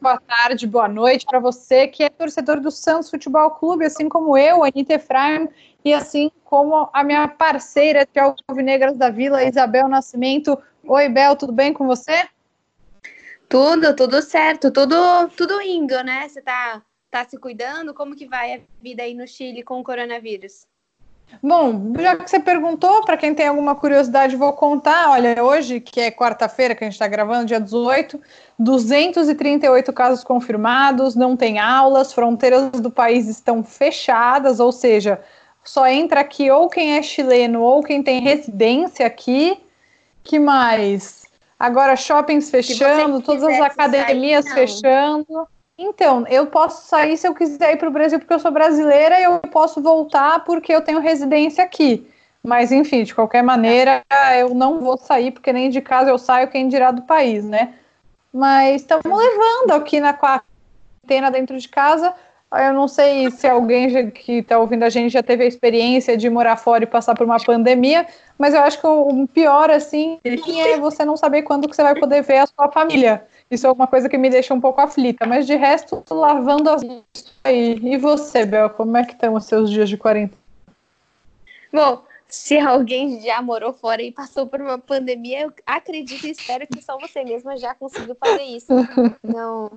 boa tarde, boa noite para você que é torcedor do Santos Futebol Clube, assim como eu, Anitta Efraim, e assim como a minha parceira de Alvinegras da Vila, Isabel Nascimento. Oi, Bel, tudo bem com você? Tudo, tudo certo, tudo, tudo indo, né? Você tá, tá se cuidando? Como que vai a vida aí no Chile com o coronavírus? Bom, já que você perguntou, para quem tem alguma curiosidade, vou contar. Olha, hoje, que é quarta-feira, que a gente está gravando, dia 18, 238 casos confirmados, não tem aulas, fronteiras do país estão fechadas, ou seja, só entra aqui ou quem é chileno ou quem tem residência aqui. Que mais? Agora, shoppings fechando, todas as academias sair, fechando. Então, eu posso sair se eu quiser ir para o Brasil porque eu sou brasileira e eu posso voltar porque eu tenho residência aqui. Mas, enfim, de qualquer maneira, eu não vou sair porque nem de casa eu saio, quem dirá do país, né? Mas estamos levando aqui na quarentena dentro de casa. Eu não sei se alguém que está ouvindo a gente já teve a experiência de morar fora e passar por uma pandemia, mas eu acho que o pior, assim, é você não saber quando que você vai poder ver a sua família. Isso é uma coisa que me deixa um pouco aflita, mas de resto, lavando as aí. E você, Bel, como é que estão os seus dias de quarentena? Bom, se alguém já morou fora e passou por uma pandemia, eu acredito e espero que só você mesma já conseguiu fazer isso. Não,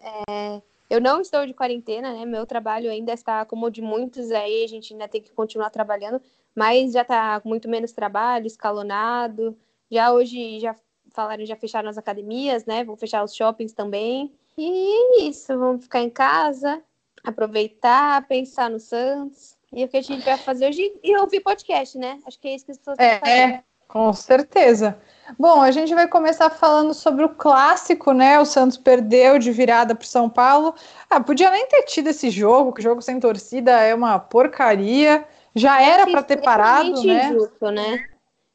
é, eu não estou de quarentena, né? Meu trabalho ainda está como o de muitos aí, a gente ainda tem que continuar trabalhando, mas já está com muito menos trabalho, escalonado. Já hoje já falaram, já fecharam as academias, né? Vão fechar os shoppings também. E é isso, vamos ficar em casa, aproveitar, pensar no Santos. E o que a gente vai fazer hoje e ouvir podcast, né? Acho que é isso que as pessoas é, É, com certeza. Bom, a gente vai começar falando sobre o clássico, né? O Santos perdeu de virada para São Paulo. Ah, podia nem ter tido esse jogo, que jogo sem torcida é uma porcaria. Já é era para ter parado, né? Injusto, né?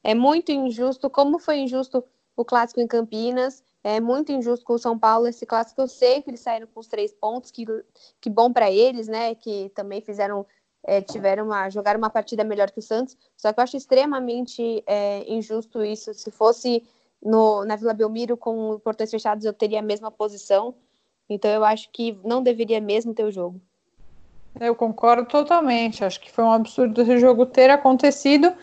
É muito injusto, como foi injusto o clássico em Campinas. É muito injusto com o São Paulo esse clássico. Eu sei que eles saíram com os três pontos, que, que bom para eles, né? Que também fizeram, é, tiveram uma, jogaram uma partida melhor que o Santos. Só que eu acho extremamente é, injusto isso. Se fosse no, na Vila Belmiro com portões fechados, eu teria a mesma posição. Então eu acho que não deveria mesmo ter o jogo. Eu concordo totalmente. Acho que foi um absurdo esse jogo ter acontecido.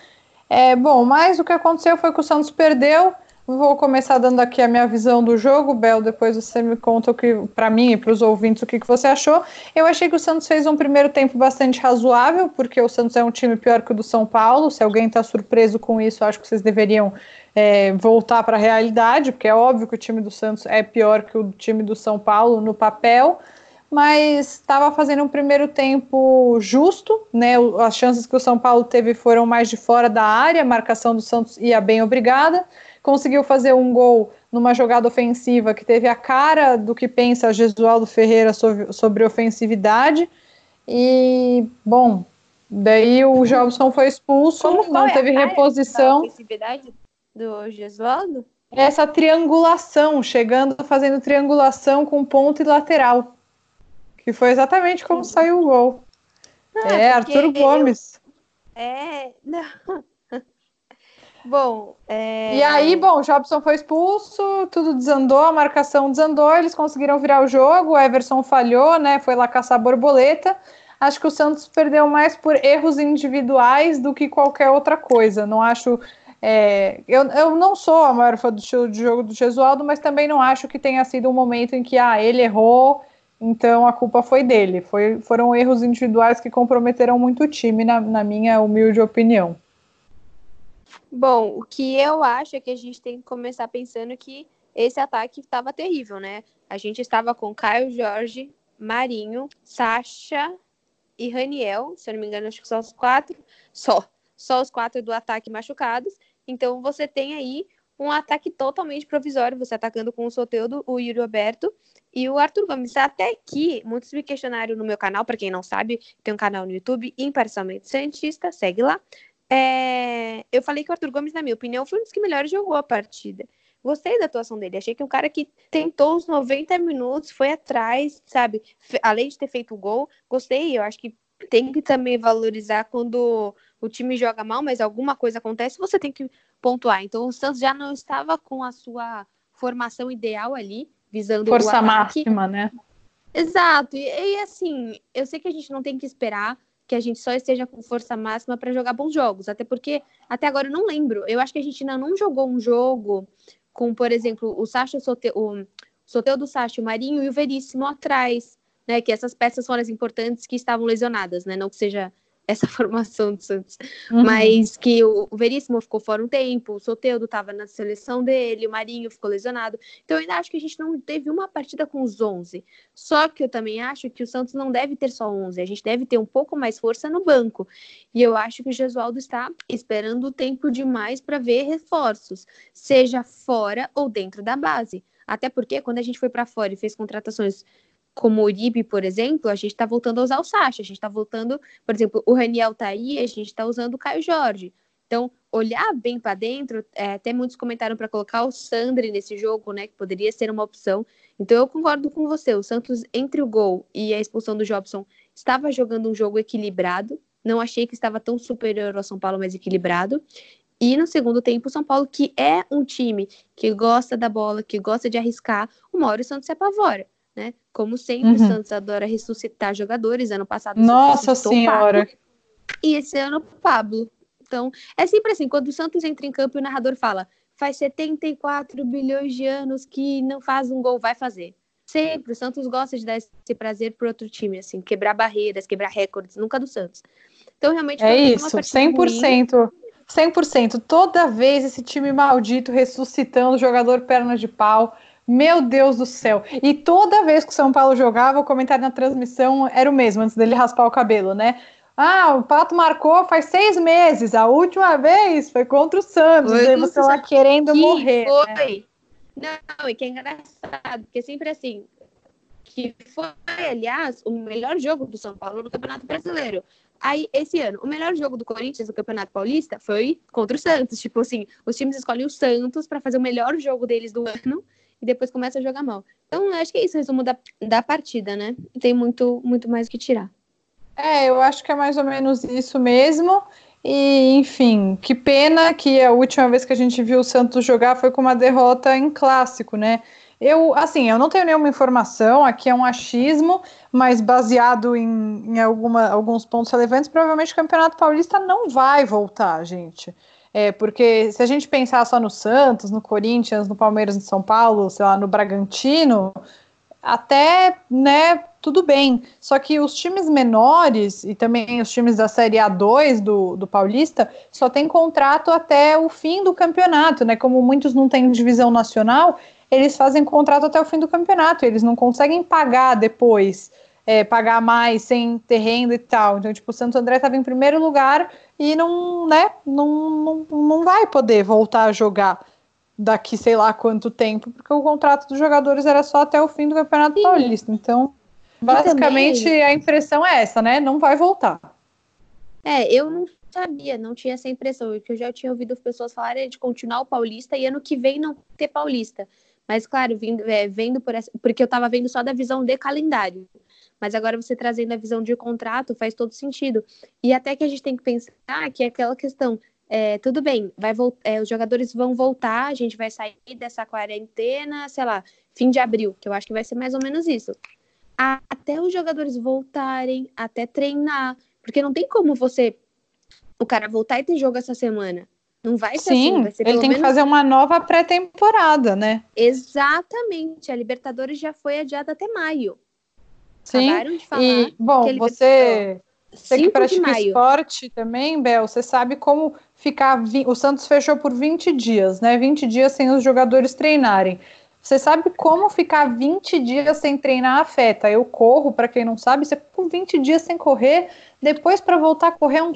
É, bom, mas o que aconteceu foi que o Santos perdeu. Vou começar dando aqui a minha visão do jogo, Bel. Depois você me conta o que, para mim e para os ouvintes, o que, que você achou. Eu achei que o Santos fez um primeiro tempo bastante razoável, porque o Santos é um time pior que o do São Paulo. Se alguém está surpreso com isso, acho que vocês deveriam é, voltar para a realidade, porque é óbvio que o time do Santos é pior que o time do São Paulo no papel mas estava fazendo um primeiro tempo justo, né? As chances que o São Paulo teve foram mais de fora da área, a marcação do Santos ia bem obrigada conseguiu fazer um gol numa jogada ofensiva que teve a cara do que pensa Gesualdo Ferreira sobre, sobre ofensividade. E, bom, daí o Jobson foi expulso, Como não teve reposição. ofensividade do Gesualdo? Essa triangulação, chegando, fazendo triangulação com ponto e lateral. Que foi exatamente como saiu o gol. Ah, é, Arthur Gomes. Eu... É, não. Bom, é... E aí, bom, Jobson foi expulso, tudo desandou, a marcação desandou, eles conseguiram virar o jogo, o Everson falhou, né? Foi lá caçar borboleta. Acho que o Santos perdeu mais por erros individuais do que qualquer outra coisa. Não acho. É, eu, eu não sou a maior fã do estilo de jogo do Gesualdo, mas também não acho que tenha sido um momento em que ah, ele errou, então a culpa foi dele. Foi, foram erros individuais que comprometeram muito o time, na, na minha humilde opinião. Bom, o que eu acho é que a gente tem que começar pensando que esse ataque estava terrível, né? A gente estava com Caio Jorge, Marinho, Sacha e Raniel, se eu não me engano, acho que só os quatro, só, só os quatro do ataque machucados. Então você tem aí um ataque totalmente provisório, você atacando com o Soteudo, o Yuri Roberto e o Arthur Gomes. Até que muitos me questionaram no meu canal, para quem não sabe, tem um canal no YouTube, Imparcialmente Santista, segue lá. É, eu falei que o Arthur Gomes, na minha opinião, foi um dos que melhor jogou a partida. gostei da atuação dele. Achei que um cara que tentou os 90 minutos, foi atrás, sabe? Além de ter feito o gol, gostei. Eu acho que tem que também valorizar quando o time joga mal, mas alguma coisa acontece, você tem que pontuar. Então o Santos já não estava com a sua formação ideal ali, visando força máxima, né? Exato. E, e, assim, eu sei que a gente não tem que esperar que a gente só esteja com força máxima para jogar bons jogos, até porque até agora eu não lembro. Eu acho que a gente ainda não jogou um jogo com, por exemplo, o Sacha, o Soteu, o do Sacha, o Marinho e o Veríssimo atrás, né? Que essas peças foram as importantes que estavam lesionadas, né? Não que seja essa formação do Santos. Uhum. Mas que o, Veríssimo ficou fora um tempo, o Soteudo estava na seleção dele, o Marinho ficou lesionado. Então eu ainda acho que a gente não teve uma partida com os 11. Só que eu também acho que o Santos não deve ter só 11, a gente deve ter um pouco mais força no banco. E eu acho que o Gesualdo está esperando o tempo demais para ver reforços, seja fora ou dentro da base. Até porque quando a gente foi para fora e fez contratações como o Uribe, por exemplo, a gente está voltando a usar o Sacha, a gente está voltando, por exemplo, o Raniel tá aí, a gente está usando o Caio Jorge. Então, olhar bem para dentro, é, até muitos comentaram para colocar o Sandri nesse jogo, né, que poderia ser uma opção. Então, eu concordo com você, o Santos, entre o gol e a expulsão do Jobson, estava jogando um jogo equilibrado, não achei que estava tão superior ao São Paulo, mas equilibrado. E no segundo tempo, o São Paulo, que é um time que gosta da bola, que gosta de arriscar, uma hora o Santos se apavora né? Como sempre, uhum. o Santos adora ressuscitar jogadores. Ano passado, Nossa Senhora! e esse ano, Pablo. Então, é sempre assim: quando o Santos entra em campo e o narrador fala, faz 74 bilhões de anos que não faz um gol, vai fazer. Sempre, o Santos gosta de dar esse prazer para outro time, assim, quebrar barreiras, quebrar recordes, nunca do Santos. Então, realmente, é isso, 100%. Ruim. 100%. Toda vez esse time maldito ressuscitando o jogador perna de pau meu Deus do céu. E toda vez que o São Paulo jogava, o comentário na transmissão era o mesmo, antes dele raspar o cabelo, né? Ah, o Pato marcou faz seis meses. A última vez foi contra o Santos. Foi e você lá querendo que morrer. Foi. Né? Não, e que é engraçado, porque sempre assim. Que foi, aliás, o melhor jogo do São Paulo no Campeonato Brasileiro. Aí, esse ano, o melhor jogo do Corinthians no Campeonato Paulista foi contra o Santos. Tipo assim, os times escolhem o Santos para fazer o melhor jogo deles do ano e depois começa a jogar mal. Então, acho que é isso, o resumo da, da partida, né? Tem muito, muito mais o que tirar. É, eu acho que é mais ou menos isso mesmo. E, enfim, que pena que a última vez que a gente viu o Santos jogar foi com uma derrota em clássico, né? Eu, assim, eu não tenho nenhuma informação, aqui é um achismo, mas baseado em, em alguma, alguns pontos relevantes, provavelmente o Campeonato Paulista não vai voltar, gente. É, porque se a gente pensar só no Santos, no Corinthians, no Palmeiras, no São Paulo, sei lá, no Bragantino, até, né, tudo bem. Só que os times menores e também os times da Série A2 do, do Paulista só tem contrato até o fim do campeonato, né? Como muitos não têm divisão nacional, eles fazem contrato até o fim do campeonato, eles não conseguem pagar depois é, pagar mais sem ter renda e tal. Então, tipo, o Santo André estava em primeiro lugar e não, né, não, não, não vai poder voltar a jogar daqui sei lá quanto tempo, porque o contrato dos jogadores era só até o fim do Campeonato Sim. Paulista. Então, basicamente, também... a impressão é essa, né? Não vai voltar. É, eu não sabia, não tinha essa impressão, porque eu já tinha ouvido pessoas falarem de continuar o Paulista e ano que vem não ter Paulista. Mas, claro, vindo, é, vendo por essa, porque eu estava vendo só da visão de calendário. Mas agora você trazendo a visão de contrato faz todo sentido. E até que a gente tem que pensar que é aquela questão. É, tudo bem, vai é, os jogadores vão voltar, a gente vai sair dessa quarentena, sei lá, fim de abril, que eu acho que vai ser mais ou menos isso. Até os jogadores voltarem, até treinar, porque não tem como você, o cara voltar e ter jogo essa semana. Não vai ser Sim, assim, vai ser ele tem menos... que fazer uma nova pré-temporada, né? Exatamente, a Libertadores já foi adiada até maio. Sim. Acabaram de falar. E, bom, você, você que pratica esporte também, Bel, você sabe como ficar. O Santos fechou por 20 dias, né? 20 dias sem os jogadores treinarem. Você sabe como ficar 20 dias sem treinar afeta? Eu corro, para quem não sabe, você com 20 dias sem correr, depois para voltar a correr é um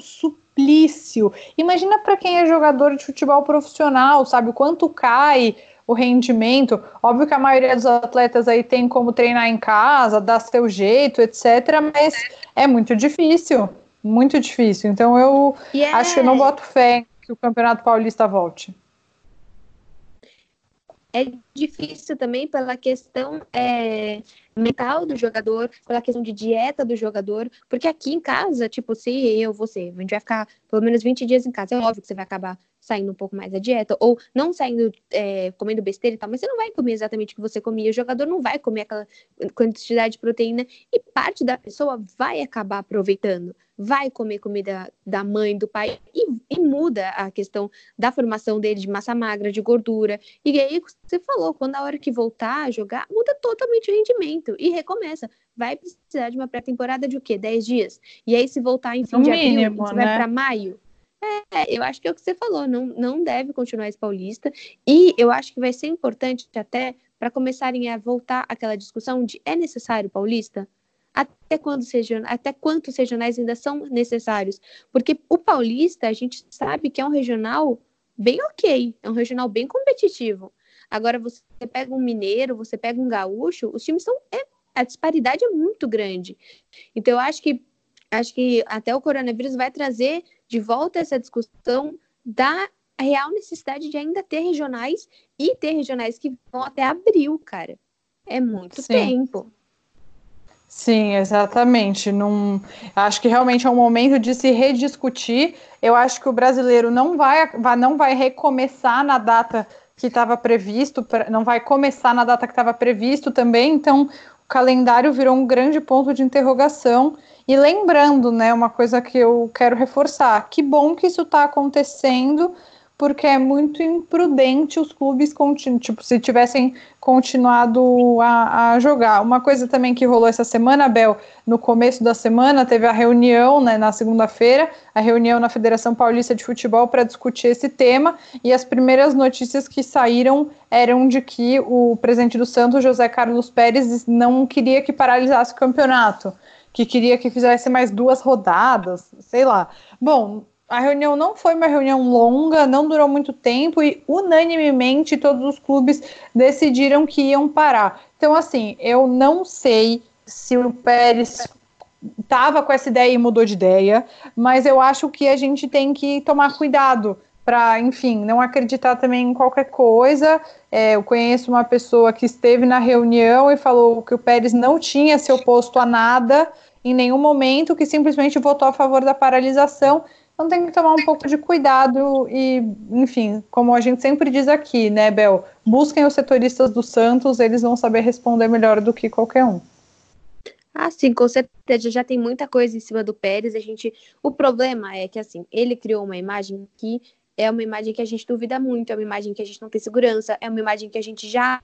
suplício. Imagina para quem é jogador de futebol profissional, sabe o quanto cai o rendimento. Óbvio que a maioria dos atletas aí tem como treinar em casa, dar seu jeito, etc. Mas é muito difícil, muito difícil. Então eu yeah. acho que não boto fé que o Campeonato Paulista volte. É difícil também pela questão é, mental do jogador, pela questão de dieta do jogador, porque aqui em casa, tipo, se eu, você, a gente vai ficar pelo menos 20 dias em casa, é óbvio que você vai acabar saindo um pouco mais da dieta, ou não saindo é, comendo besteira e tal, mas você não vai comer exatamente o que você comia, o jogador não vai comer aquela quantidade de proteína, e parte da pessoa vai acabar aproveitando, vai comer comida da mãe, do pai, e, e muda a questão da formação dele de massa magra, de gordura, e aí você falou, quando a hora que voltar a jogar, muda totalmente o rendimento, e recomeça, vai precisar de uma pré-temporada de o quê? 10 dias? E aí, se voltar em fim no de mínimo, abril, você né? vai para maio, é, eu acho que é o que você falou, não, não deve continuar esse paulista. E eu acho que vai ser importante até para começarem a voltar aquela discussão de é necessário paulista? Até quando até quantos regionais ainda são necessários? Porque o paulista, a gente sabe que é um regional bem ok, é um regional bem competitivo. Agora, você pega um mineiro, você pega um gaúcho, os times são. É, a disparidade é muito grande. Então, eu acho que acho que até o coronavírus vai trazer de volta essa discussão da real necessidade de ainda ter regionais e ter regionais que vão até abril, cara. É muito Sim. tempo. Sim, exatamente. Num, acho que realmente é um momento de se rediscutir. Eu acho que o brasileiro não vai, não vai recomeçar na data que estava previsto, não vai começar na data que estava previsto também. Então, o calendário virou um grande ponto de interrogação. E lembrando, né, uma coisa que eu quero reforçar, que bom que isso está acontecendo, porque é muito imprudente os clubes tipo, se tivessem continuado a, a, jogar. Uma coisa também que rolou essa semana, Bel, no começo da semana teve a reunião, né, na segunda-feira, a reunião na Federação Paulista de Futebol para discutir esse tema, e as primeiras notícias que saíram eram de que o presidente do Santos, José Carlos Pérez, não queria que paralisasse o campeonato que queria que fizesse mais duas rodadas, sei lá. Bom, a reunião não foi uma reunião longa, não durou muito tempo e unanimemente todos os clubes decidiram que iam parar. Então, assim, eu não sei se o Pérez estava com essa ideia e mudou de ideia, mas eu acho que a gente tem que tomar cuidado para, enfim, não acreditar também em qualquer coisa. É, eu conheço uma pessoa que esteve na reunião e falou que o Pérez não tinha se oposto a nada em nenhum momento, que simplesmente votou a favor da paralisação. Então tem que tomar um pouco de cuidado e, enfim, como a gente sempre diz aqui, né, Bel? Busquem os setoristas do Santos, eles vão saber responder melhor do que qualquer um. Ah, sim, com certeza. Já tem muita coisa em cima do Pérez. A gente, o problema é que assim, ele criou uma imagem que é uma imagem que a gente duvida muito, é uma imagem que a gente não tem segurança, é uma imagem que a gente já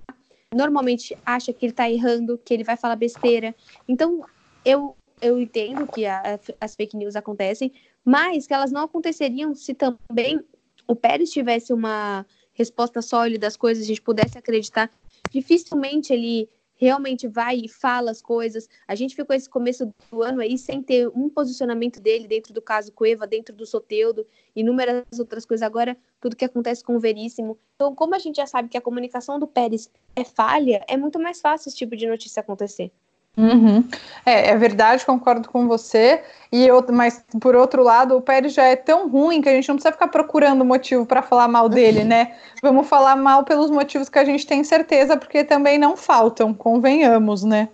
normalmente acha que ele tá errando, que ele vai falar besteira. Então, eu, eu entendo que a, as fake news acontecem, mas que elas não aconteceriam se também o Pérez tivesse uma resposta sólida às coisas, a gente pudesse acreditar. Dificilmente ele realmente vai e fala as coisas. A gente ficou esse começo do ano aí sem ter um posicionamento dele dentro do caso Cueva, dentro do Soteudo, inúmeras outras coisas. Agora, tudo que acontece com o Veríssimo. Então, como a gente já sabe que a comunicação do Pérez é falha, é muito mais fácil esse tipo de notícia acontecer. Uhum. É, é, verdade, concordo com você. E eu, mas por outro lado, o Pérez já é tão ruim que a gente não precisa ficar procurando motivo para falar mal dele, né? Vamos falar mal pelos motivos que a gente tem certeza, porque também não faltam, convenhamos, né?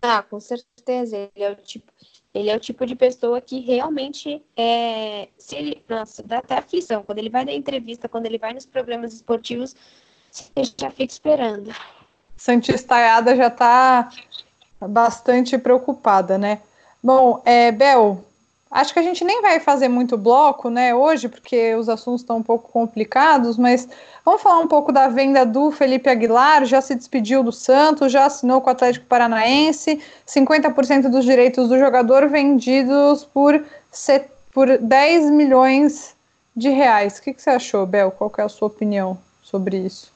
Ah, com certeza. Ele é o tipo, ele é o tipo de pessoa que realmente é. Se ele, nossa, dá até aflição. Quando ele vai dar entrevista, quando ele vai nos programas esportivos, você já fica esperando. Santistaiada já está bastante preocupada, né? Bom, é, Bel, acho que a gente nem vai fazer muito bloco, né, hoje, porque os assuntos estão um pouco complicados, mas vamos falar um pouco da venda do Felipe Aguilar, já se despediu do Santos, já assinou com o Atlético Paranaense, 50% dos direitos do jogador vendidos por, por 10 milhões de reais. O que, que você achou, Bel? Qual é a sua opinião sobre isso?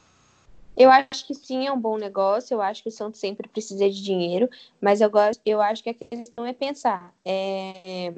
Eu acho que sim, é um bom negócio. Eu acho que o Santos sempre precisa de dinheiro, mas eu, gosto, eu acho que a questão é pensar: é,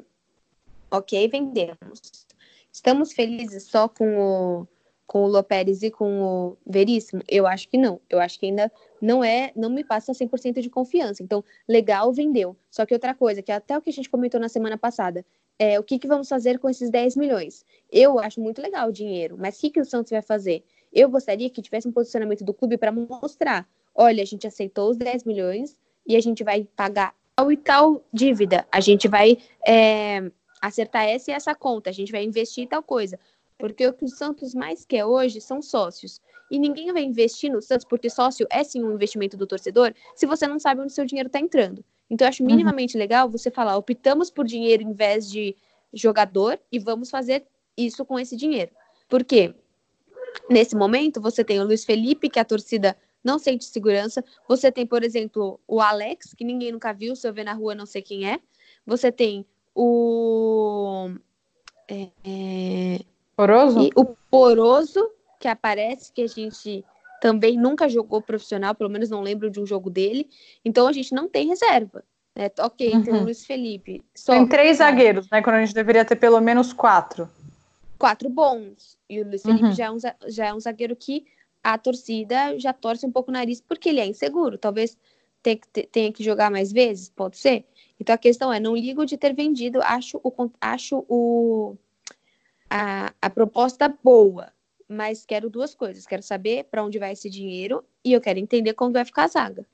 ok, vendemos. Estamos felizes só com o, com o Lopérez e com o Veríssimo? Eu acho que não. Eu acho que ainda não é, não me passa 100% de confiança. Então, legal, vendeu. Só que outra coisa, que até o que a gente comentou na semana passada, é o que, que vamos fazer com esses 10 milhões? Eu acho muito legal o dinheiro, mas o que, que o Santos vai fazer? Eu gostaria que tivesse um posicionamento do clube para mostrar: olha, a gente aceitou os 10 milhões e a gente vai pagar tal e tal dívida, a gente vai é, acertar essa e essa conta, a gente vai investir em tal coisa. Porque o que o Santos mais quer hoje são sócios. E ninguém vai investir no Santos, porque sócio é sim um investimento do torcedor, se você não sabe onde seu dinheiro está entrando. Então, eu acho uhum. minimamente uhum. legal você falar: optamos por dinheiro em vez de jogador e vamos fazer isso com esse dinheiro. Porque nesse momento você tem o Luiz Felipe, que a torcida não sente segurança. Você tem, por exemplo, o Alex, que ninguém nunca viu, se eu ver na rua não sei quem é. Você tem o. É, é... Poroso? E o Poroso, que aparece, que a gente também nunca jogou profissional, pelo menos não lembro de um jogo dele. Então a gente não tem reserva. Né? Ok, uhum. tem o Luiz Felipe. Só, tem três zagueiros, né? Quando a gente deveria ter pelo menos quatro. Quatro bons. E o Luiz Felipe uhum. já, é um, já é um zagueiro que a torcida já torce um pouco o nariz porque ele é inseguro. Talvez tenha que, tenha que jogar mais vezes, pode ser. Então a questão é, não ligo de ter vendido, acho o, acho o, a, a proposta boa, mas quero duas coisas. Quero saber para onde vai esse dinheiro e eu quero entender como vai ficar a zaga.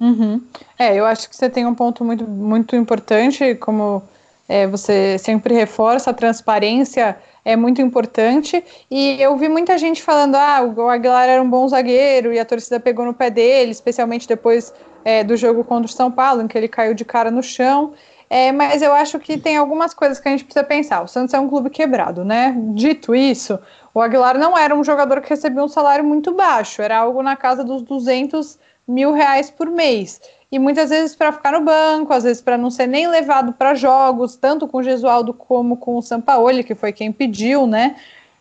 Uhum. É, eu acho que você tem um ponto muito, muito importante, como é, você sempre reforça, a transparência é muito importante. E eu vi muita gente falando: ah, o Aguilar era um bom zagueiro e a torcida pegou no pé dele, especialmente depois é, do jogo contra o São Paulo, em que ele caiu de cara no chão. É, mas eu acho que tem algumas coisas que a gente precisa pensar. O Santos é um clube quebrado, né? Dito isso, o Aguilar não era um jogador que recebia um salário muito baixo, era algo na casa dos 200 mil reais por mês. E muitas vezes para ficar no banco, às vezes para não ser nem levado para jogos, tanto com o Gesualdo como com o Sampaoli, que foi quem pediu, né?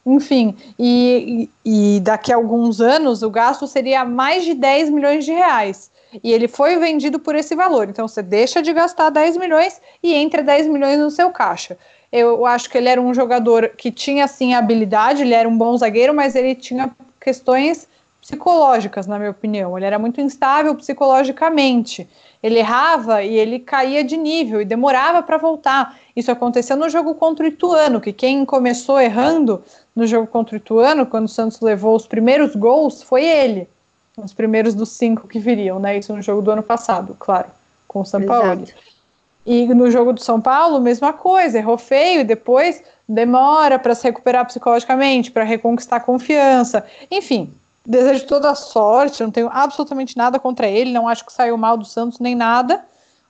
Enfim, e, e daqui a alguns anos o gasto seria mais de 10 milhões de reais. E ele foi vendido por esse valor. Então você deixa de gastar 10 milhões e entra 10 milhões no seu caixa. Eu acho que ele era um jogador que tinha sim habilidade, ele era um bom zagueiro, mas ele tinha questões psicológicas, na minha opinião. Ele era muito instável psicologicamente. Ele errava e ele caía de nível e demorava para voltar. Isso aconteceu no jogo contra o Ituano, que quem começou errando no jogo contra o Ituano, quando o Santos levou os primeiros gols, foi ele. Os primeiros dos cinco que viriam, né? Isso no jogo do ano passado, claro, com o São Paulo. E no jogo do São Paulo, mesma coisa, errou feio e depois demora para se recuperar psicologicamente, para reconquistar confiança. Enfim, Desejo toda a sorte, não tenho absolutamente nada contra ele, não acho que saiu mal do Santos nem nada,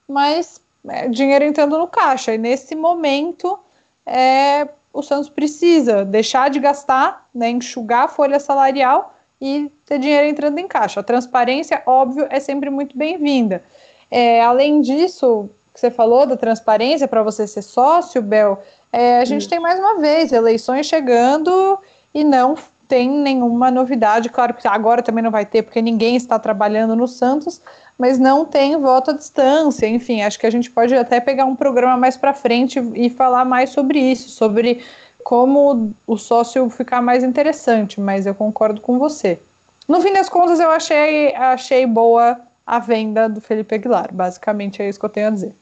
mas é, dinheiro entrando no caixa. E nesse momento, é, o Santos precisa deixar de gastar, né, enxugar a folha salarial e ter dinheiro entrando em caixa. A transparência, óbvio, é sempre muito bem-vinda. É, além disso, que você falou da transparência para você ser sócio, Bel, é, a gente hum. tem mais uma vez eleições chegando e não tem nenhuma novidade. Claro que agora também não vai ter, porque ninguém está trabalhando no Santos, mas não tem voto à distância. Enfim, acho que a gente pode até pegar um programa mais para frente e falar mais sobre isso, sobre como o sócio ficar mais interessante, mas eu concordo com você. No fim das contas, eu achei, achei boa a venda do Felipe Aguilar. Basicamente é isso que eu tenho a dizer.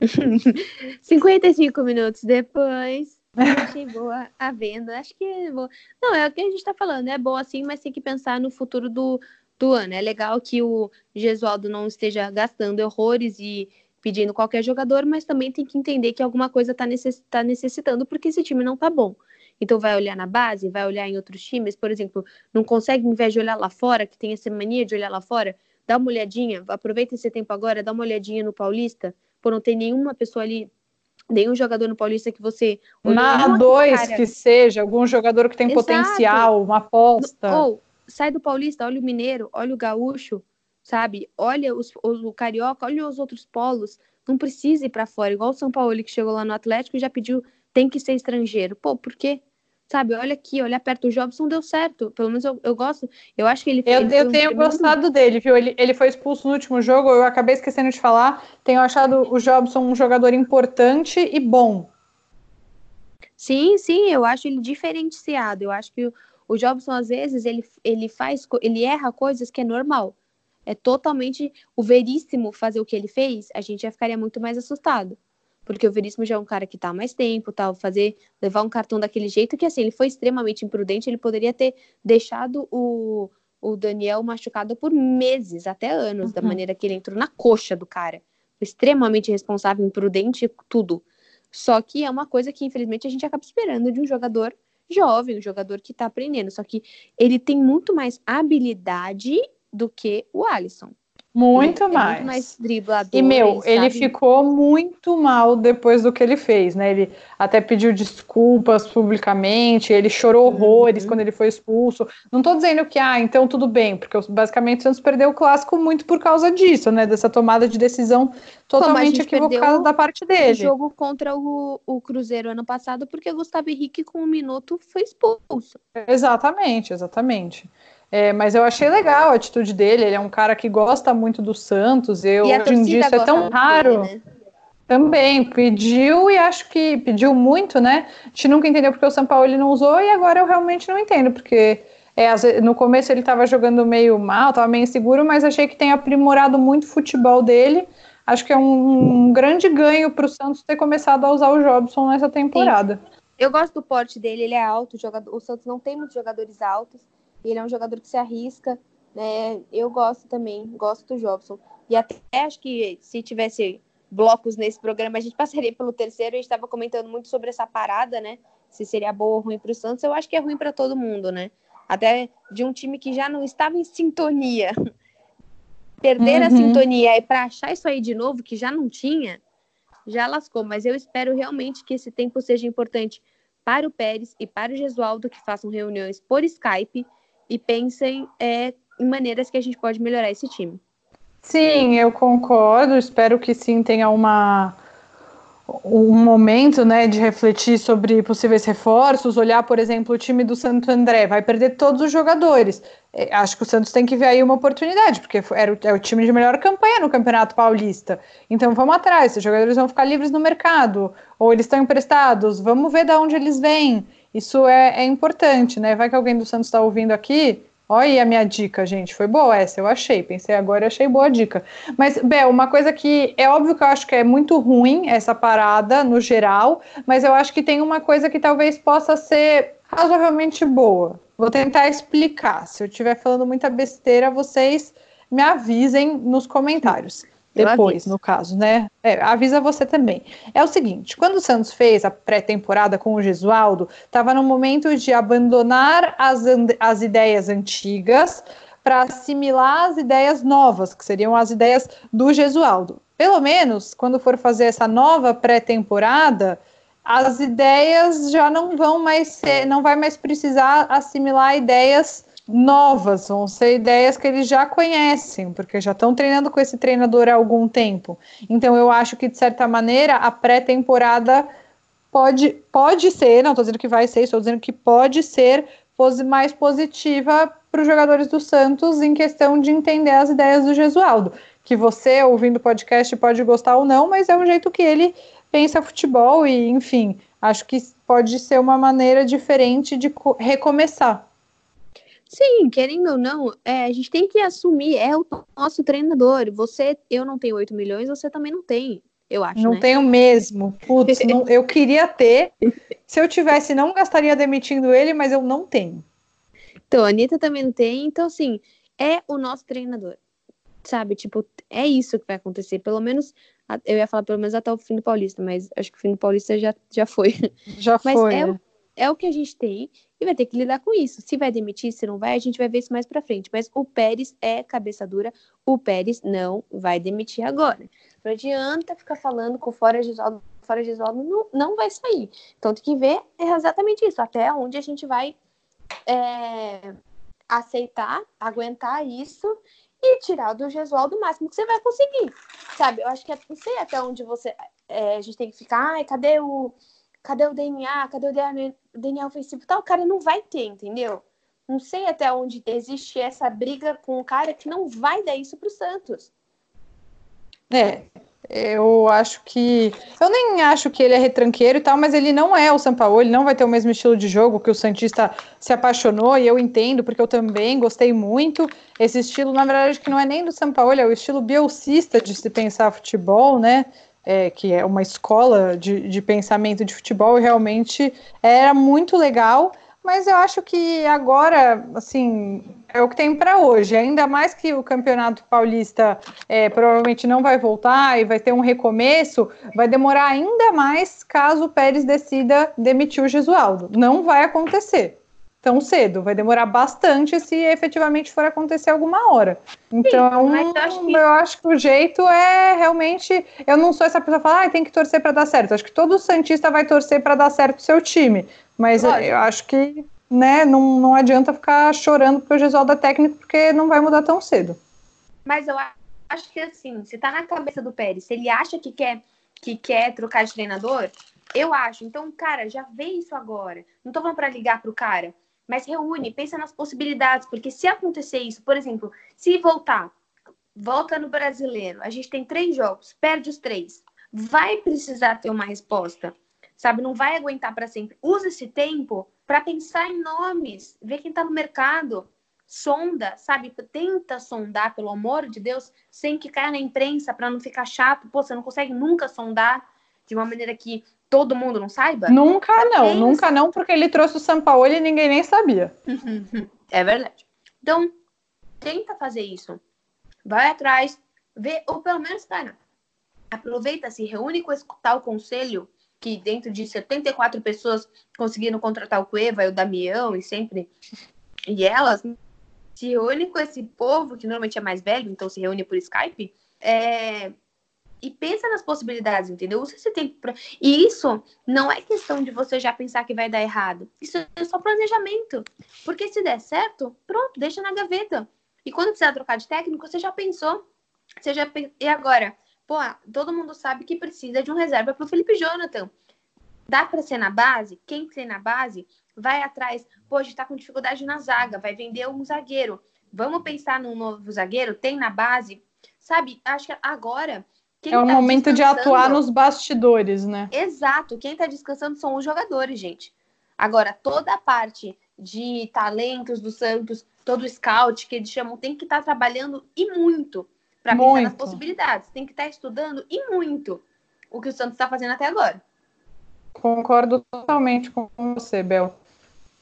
55 minutos depois. Achei boa a venda. Acho que é boa. Não, é o que a gente está falando. É boa sim, mas tem que pensar no futuro do, do ano. É legal que o Gesualdo não esteja gastando horrores e pedindo qualquer jogador, mas também tem que entender que alguma coisa está necess, tá necessitando porque esse time não está bom. Então vai olhar na base, vai olhar em outros times, por exemplo, não consegue, em vez de olhar lá fora, que tem essa mania de olhar lá fora, dá uma olhadinha, aproveita esse tempo agora, dá uma olhadinha no Paulista, por não ter nenhuma pessoa ali nenhum jogador no Paulista que você. Na dois cara... que seja, algum jogador que tem Exato. potencial, uma aposta. Ou sai do Paulista, olha o Mineiro, olha o Gaúcho, sabe? Olha os, o, o Carioca, olha os outros polos. Não precisa ir para fora, igual o São Paulo que chegou lá no Atlético e já pediu, tem que ser estrangeiro. Pô, por quê? Sabe, olha aqui, olha perto, o Jobson deu certo, pelo menos eu, eu gosto, eu acho que ele Eu, ele eu tenho gostado dele, viu, ele, ele foi expulso no último jogo, eu acabei esquecendo de falar, tenho achado o Jobson um jogador importante e bom. Sim, sim, eu acho ele diferenciado, eu acho que o, o Jobson, às vezes, ele, ele faz, ele erra coisas que é normal, é totalmente o veríssimo fazer o que ele fez, a gente já ficaria muito mais assustado. Porque o Veríssimo já é um cara que tá há mais tempo, tal, fazer, levar um cartão daquele jeito, que assim, ele foi extremamente imprudente, ele poderia ter deixado o, o Daniel machucado por meses, até anos, uhum. da maneira que ele entrou na coxa do cara. Extremamente responsável, imprudente, tudo. Só que é uma coisa que, infelizmente, a gente acaba esperando de um jogador jovem, um jogador que tá aprendendo. Só que ele tem muito mais habilidade do que o Alisson. Muito ele mais. É muito mais driblador. E, meu, ele ficou muito mal depois do que ele fez, né? Ele até pediu desculpas publicamente, ele chorou uhum. horrores uhum. quando ele foi expulso. Não tô dizendo que, ah, então tudo bem, porque basicamente o Santos perdeu o clássico muito por causa disso, né? Dessa tomada de decisão totalmente equivocada da parte dele. O jogo contra o, o Cruzeiro ano passado, porque o Gustavo Henrique, com um minuto, foi expulso. Exatamente, exatamente. É, mas eu achei legal a atitude dele. Ele é um cara que gosta muito do Santos. Eu, e hoje em dia isso é tão raro. Dele, né? Também pediu e acho que pediu muito, né? A gente nunca entendeu porque o São Paulo ele não usou e agora eu realmente não entendo, porque é, no começo ele estava jogando meio mal, estava meio inseguro, mas achei que tem aprimorado muito o futebol dele. Acho que é um, um grande ganho para o Santos ter começado a usar o Jobson nessa temporada. Sim. Eu gosto do porte dele, ele é alto, jogador, o Santos não tem muitos jogadores altos. Ele é um jogador que se arrisca, né? Eu gosto também, gosto do Jobson. E até acho que se tivesse blocos nesse programa, a gente passaria pelo terceiro. A gente estava comentando muito sobre essa parada, né? Se seria boa ou ruim para o Santos. Eu acho que é ruim para todo mundo, né? Até de um time que já não estava em sintonia. Perder uhum. a sintonia e para achar isso aí de novo, que já não tinha, já lascou. Mas eu espero realmente que esse tempo seja importante para o Pérez e para o Gesualdo, que façam reuniões por Skype e pensem é, em maneiras que a gente pode melhorar esse time. Sim, eu concordo. Espero que sim tenha uma um momento né, de refletir sobre possíveis reforços, olhar, por exemplo, o time do Santo André, vai perder todos os jogadores. É, acho que o Santos tem que ver aí uma oportunidade, porque era o, é o time de melhor campanha no Campeonato Paulista. Então vamos atrás, os jogadores vão ficar livres no mercado, ou eles estão emprestados, vamos ver de onde eles vêm. Isso é, é importante, né? Vai que alguém do Santos está ouvindo aqui. Olha aí a minha dica, gente. Foi boa essa, eu achei. Pensei agora e achei boa a dica. Mas, Bel, uma coisa que é óbvio que eu acho que é muito ruim essa parada no geral, mas eu acho que tem uma coisa que talvez possa ser razoavelmente boa. Vou tentar explicar. Se eu estiver falando muita besteira, vocês me avisem nos comentários. Depois, no caso, né? É, avisa você também. É o seguinte: quando o Santos fez a pré-temporada com o Gesualdo, estava no momento de abandonar as, as ideias antigas para assimilar as ideias novas, que seriam as ideias do Gesualdo. Pelo menos, quando for fazer essa nova pré-temporada, as ideias já não vão mais ser, não vai mais precisar assimilar ideias novas, vão ser ideias que eles já conhecem, porque já estão treinando com esse treinador há algum tempo. Então eu acho que de certa maneira a pré-temporada pode pode ser, não estou dizendo que vai ser, estou dizendo que pode ser mais positiva para os jogadores do Santos em questão de entender as ideias do Gesualdo. Que você, ouvindo o podcast, pode gostar ou não, mas é um jeito que ele pensa futebol e, enfim, acho que pode ser uma maneira diferente de recomeçar. Sim, querendo ou não, é, a gente tem que assumir, é o nosso treinador. Você, eu não tenho 8 milhões, você também não tem, eu acho. Não né? tenho mesmo. Putz, não, eu queria ter. Se eu tivesse, não gastaria demitindo ele, mas eu não tenho. Então, a Anitta também não tem. Então, assim, é o nosso treinador. Sabe? Tipo, é isso que vai acontecer. Pelo menos, eu ia falar pelo menos até o fim do Paulista, mas acho que o fim do Paulista já, já foi. Já mas foi. É, é. é o que a gente tem e vai ter que lidar com isso. Se vai demitir, se não vai, a gente vai ver isso mais para frente. Mas o Pérez é cabeça dura, o Pérez não vai demitir agora. Não adianta ficar falando com fora de fora de não, não vai sair. Então tem que ver exatamente isso, até onde a gente vai é, aceitar, aguentar isso e tirar do Gesualdo o máximo que você vai conseguir. Sabe? Eu acho que é, não sei até onde você. É, a gente tem que ficar, ai, cadê o cadê o DNA, cadê o DNA, DNA ofensivo tal, o cara não vai ter, entendeu? Não sei até onde existe essa briga com um cara que não vai dar isso pro Santos. É, eu acho que. Eu nem acho que ele é retranqueiro e tal, mas ele não é o Sampaoli, ele não vai ter o mesmo estilo de jogo que o Santista se apaixonou, e eu entendo, porque eu também gostei muito. Esse estilo, na verdade, que não é nem do Sampaoli, é o estilo bielcista de se pensar futebol, né? É, que é uma escola de, de pensamento de futebol, realmente era muito legal. Mas eu acho que agora, assim, é o que tem para hoje. Ainda mais que o Campeonato Paulista é, provavelmente não vai voltar e vai ter um recomeço, vai demorar ainda mais caso o Pérez decida demitir o Gesualdo. Não vai acontecer tão cedo, vai demorar bastante se efetivamente for acontecer alguma hora. Então, Sim, eu, acho que... eu acho que o jeito é realmente. Eu não sou essa pessoa que fala, ah, tem que torcer para dar certo. Acho que todo Santista vai torcer para dar certo o seu time. Mas Lógico. eu acho que né, não, não adianta ficar chorando porque o Gesualdo é técnico, porque não vai mudar tão cedo. Mas eu acho que assim, se tá na cabeça do Pérez, se ele acha que quer, que quer trocar de treinador, eu acho. Então, cara, já vê isso agora. Não tô falando pra ligar pro cara, mas reúne, pensa nas possibilidades, porque se acontecer isso, por exemplo, se voltar, volta no brasileiro, a gente tem três jogos, perde os três, vai precisar ter uma resposta, sabe? Não vai aguentar para sempre. Usa esse tempo para pensar em nomes, ver quem está no mercado, sonda, sabe? Tenta sondar, pelo amor de Deus, sem que caia na imprensa para não ficar chato. Pô, você não consegue nunca sondar de uma maneira que todo mundo não saiba? Nunca não, nunca não, porque ele trouxe o São Paulo e ninguém nem sabia. é verdade. Então, tenta fazer isso. Vai atrás, vê, ou pelo menos, cara, aproveita, se reúne com esse tal conselho que dentro de 74 pessoas conseguiram contratar o Cueva e o Damião e sempre. E elas se reúnem com esse povo, que normalmente é mais velho, então se reúne por Skype, é... e pensa nas possibilidades, entendeu? Usa esse tempo pra... E isso não é questão de você já pensar que vai dar errado. Isso é só planejamento. Porque se der certo, pronto, deixa na gaveta. E quando precisar trocar de técnico, você já pensou. Você já... E agora? Pô, todo mundo sabe que precisa de um reserva para o Felipe Jonathan. Dá para ser na base? Quem tem na base vai atrás. Pô, a gente tá com dificuldade na zaga, vai vender um zagueiro. Vamos pensar num novo zagueiro? Tem na base? Sabe, acho que agora. É o tá momento de atuar nos bastidores, né? Exato. Quem tá descansando são os jogadores, gente. Agora, toda a parte de talentos do Santos, todo o scout que eles chamam, tem que estar tá trabalhando e muito para pensar nas possibilidades. Tem que estar tá estudando e muito o que o Santos está fazendo até agora. Concordo totalmente com você, Bel.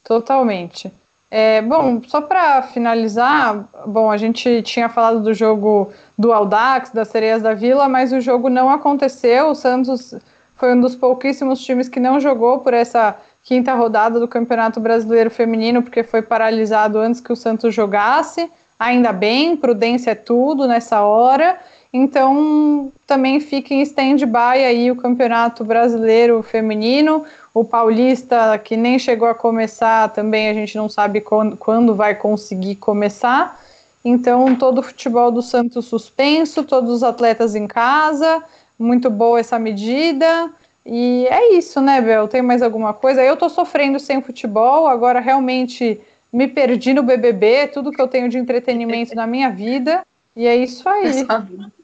Totalmente. É, bom, só para finalizar, bom, a gente tinha falado do jogo do Aldax, das Sereias da Vila, mas o jogo não aconteceu. O Santos foi um dos pouquíssimos times que não jogou por essa quinta rodada do Campeonato Brasileiro Feminino, porque foi paralisado antes que o Santos jogasse. Ainda bem, prudência é tudo nessa hora. Então, também fica em stand-by aí o Campeonato Brasileiro Feminino, o Paulista, que nem chegou a começar, também a gente não sabe quando, quando vai conseguir começar. Então, todo o futebol do Santos suspenso, todos os atletas em casa, muito boa essa medida. E é isso, né, Bel? Tem mais alguma coisa? Eu tô sofrendo sem futebol, agora realmente me perdi no BBB, tudo que eu tenho de entretenimento na minha vida, e é isso aí.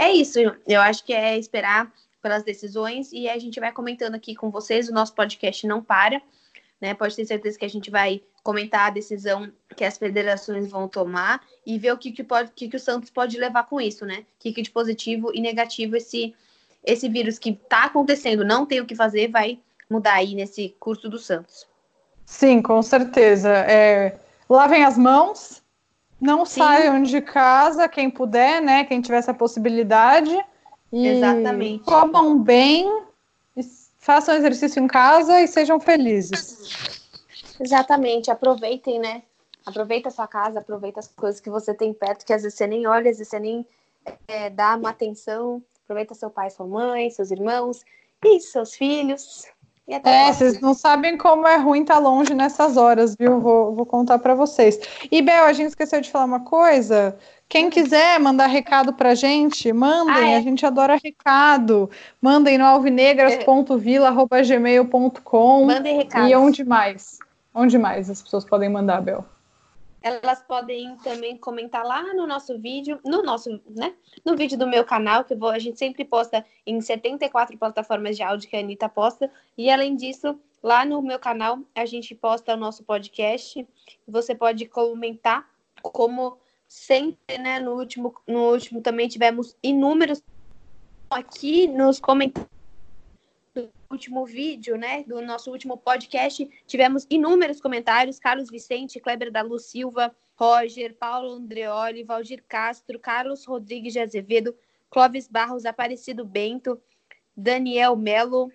É isso, eu acho que é esperar pelas decisões e a gente vai comentando aqui com vocês, o nosso podcast não para, né? Pode ter certeza que a gente vai comentar a decisão que as federações vão tomar e ver o que, que, pode, que, que o Santos pode levar com isso, né? O que, que de positivo e negativo esse, esse vírus que está acontecendo, não tem o que fazer, vai mudar aí nesse curso do Santos. Sim, com certeza. É, lavem as mãos, não Sim. saiam de casa, quem puder, né? Quem tiver essa possibilidade. E Exatamente. Comam bem, façam exercício em casa e sejam felizes. Exatamente, aproveitem, né? Aproveita a sua casa, aproveita as coisas que você tem perto, que às vezes você nem olha, às vezes você nem é, dá uma atenção. Aproveita seu pai, sua mãe, seus irmãos e seus filhos. É, vocês não sabem como é ruim estar tá longe nessas horas, viu? Vou, vou contar para vocês. E, Bel, a gente esqueceu de falar uma coisa. Quem quiser mandar recado pra gente, mandem, ah, é? a gente adora recado. Mandem no alvinegras.vila.gmail.com. Mandem recado. E onde mais? Onde mais as pessoas podem mandar, Bel? Elas podem também comentar lá no nosso vídeo, no nosso, né? No vídeo do meu canal, que vou, a gente sempre posta em 74 plataformas de áudio que a Anitta posta. E além disso, lá no meu canal a gente posta o nosso podcast. Você pode comentar, como sempre, né? No último, no último também tivemos inúmeros aqui nos comentários último vídeo, né, do nosso último podcast, tivemos inúmeros comentários, Carlos Vicente, Kleber da Luz Silva, Roger, Paulo Andreoli, Valdir Castro, Carlos Rodrigues de Azevedo, Clóvis Barros, Aparecido Bento, Daniel Melo,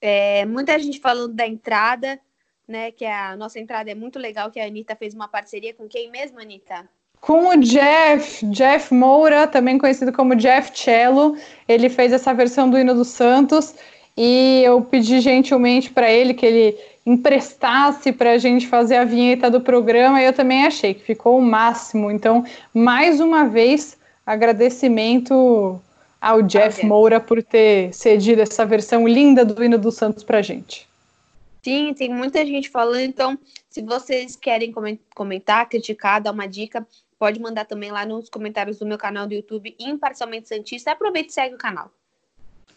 é, muita gente falando da entrada, né, que a nossa entrada é muito legal, que a Anitta fez uma parceria com quem mesmo, Anitta? Com o Jeff, Jeff Moura, também conhecido como Jeff Cello, ele fez essa versão do hino dos Santos e eu pedi gentilmente para ele que ele emprestasse para a gente fazer a vinheta do programa e eu também achei que ficou o máximo. Então, mais uma vez, agradecimento ao Jeff Moura por ter cedido essa versão linda do hino dos Santos para a gente. Sim, tem muita gente falando, então se vocês querem comentar, criticar, dar uma dica, pode mandar também lá nos comentários do meu canal do YouTube, Imparcialmente Santista. Aproveite e segue o canal.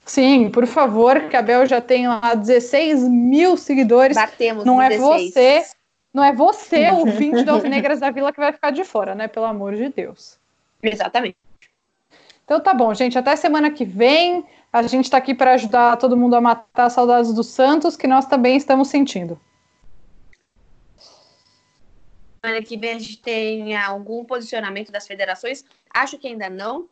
Sim, por favor, que a Bel já tem lá 16 mil seguidores. Batemos não 16. é você, não é você, o 20 das Negras da Vila, que vai ficar de fora, né? Pelo amor de Deus. Exatamente. Então tá bom, gente. Até semana que vem. A gente está aqui para ajudar todo mundo a matar saudades do Santos, que nós também estamos sentindo. Semana que vem a gente tem algum posicionamento das federações. Acho que ainda não,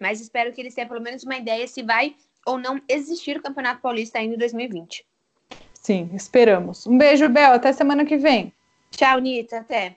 mas espero que eles tenham pelo menos uma ideia se vai ou não existir o Campeonato Paulista ainda em 2020. Sim, esperamos. Um beijo, Bel. Até semana que vem. Tchau, Nita. Até.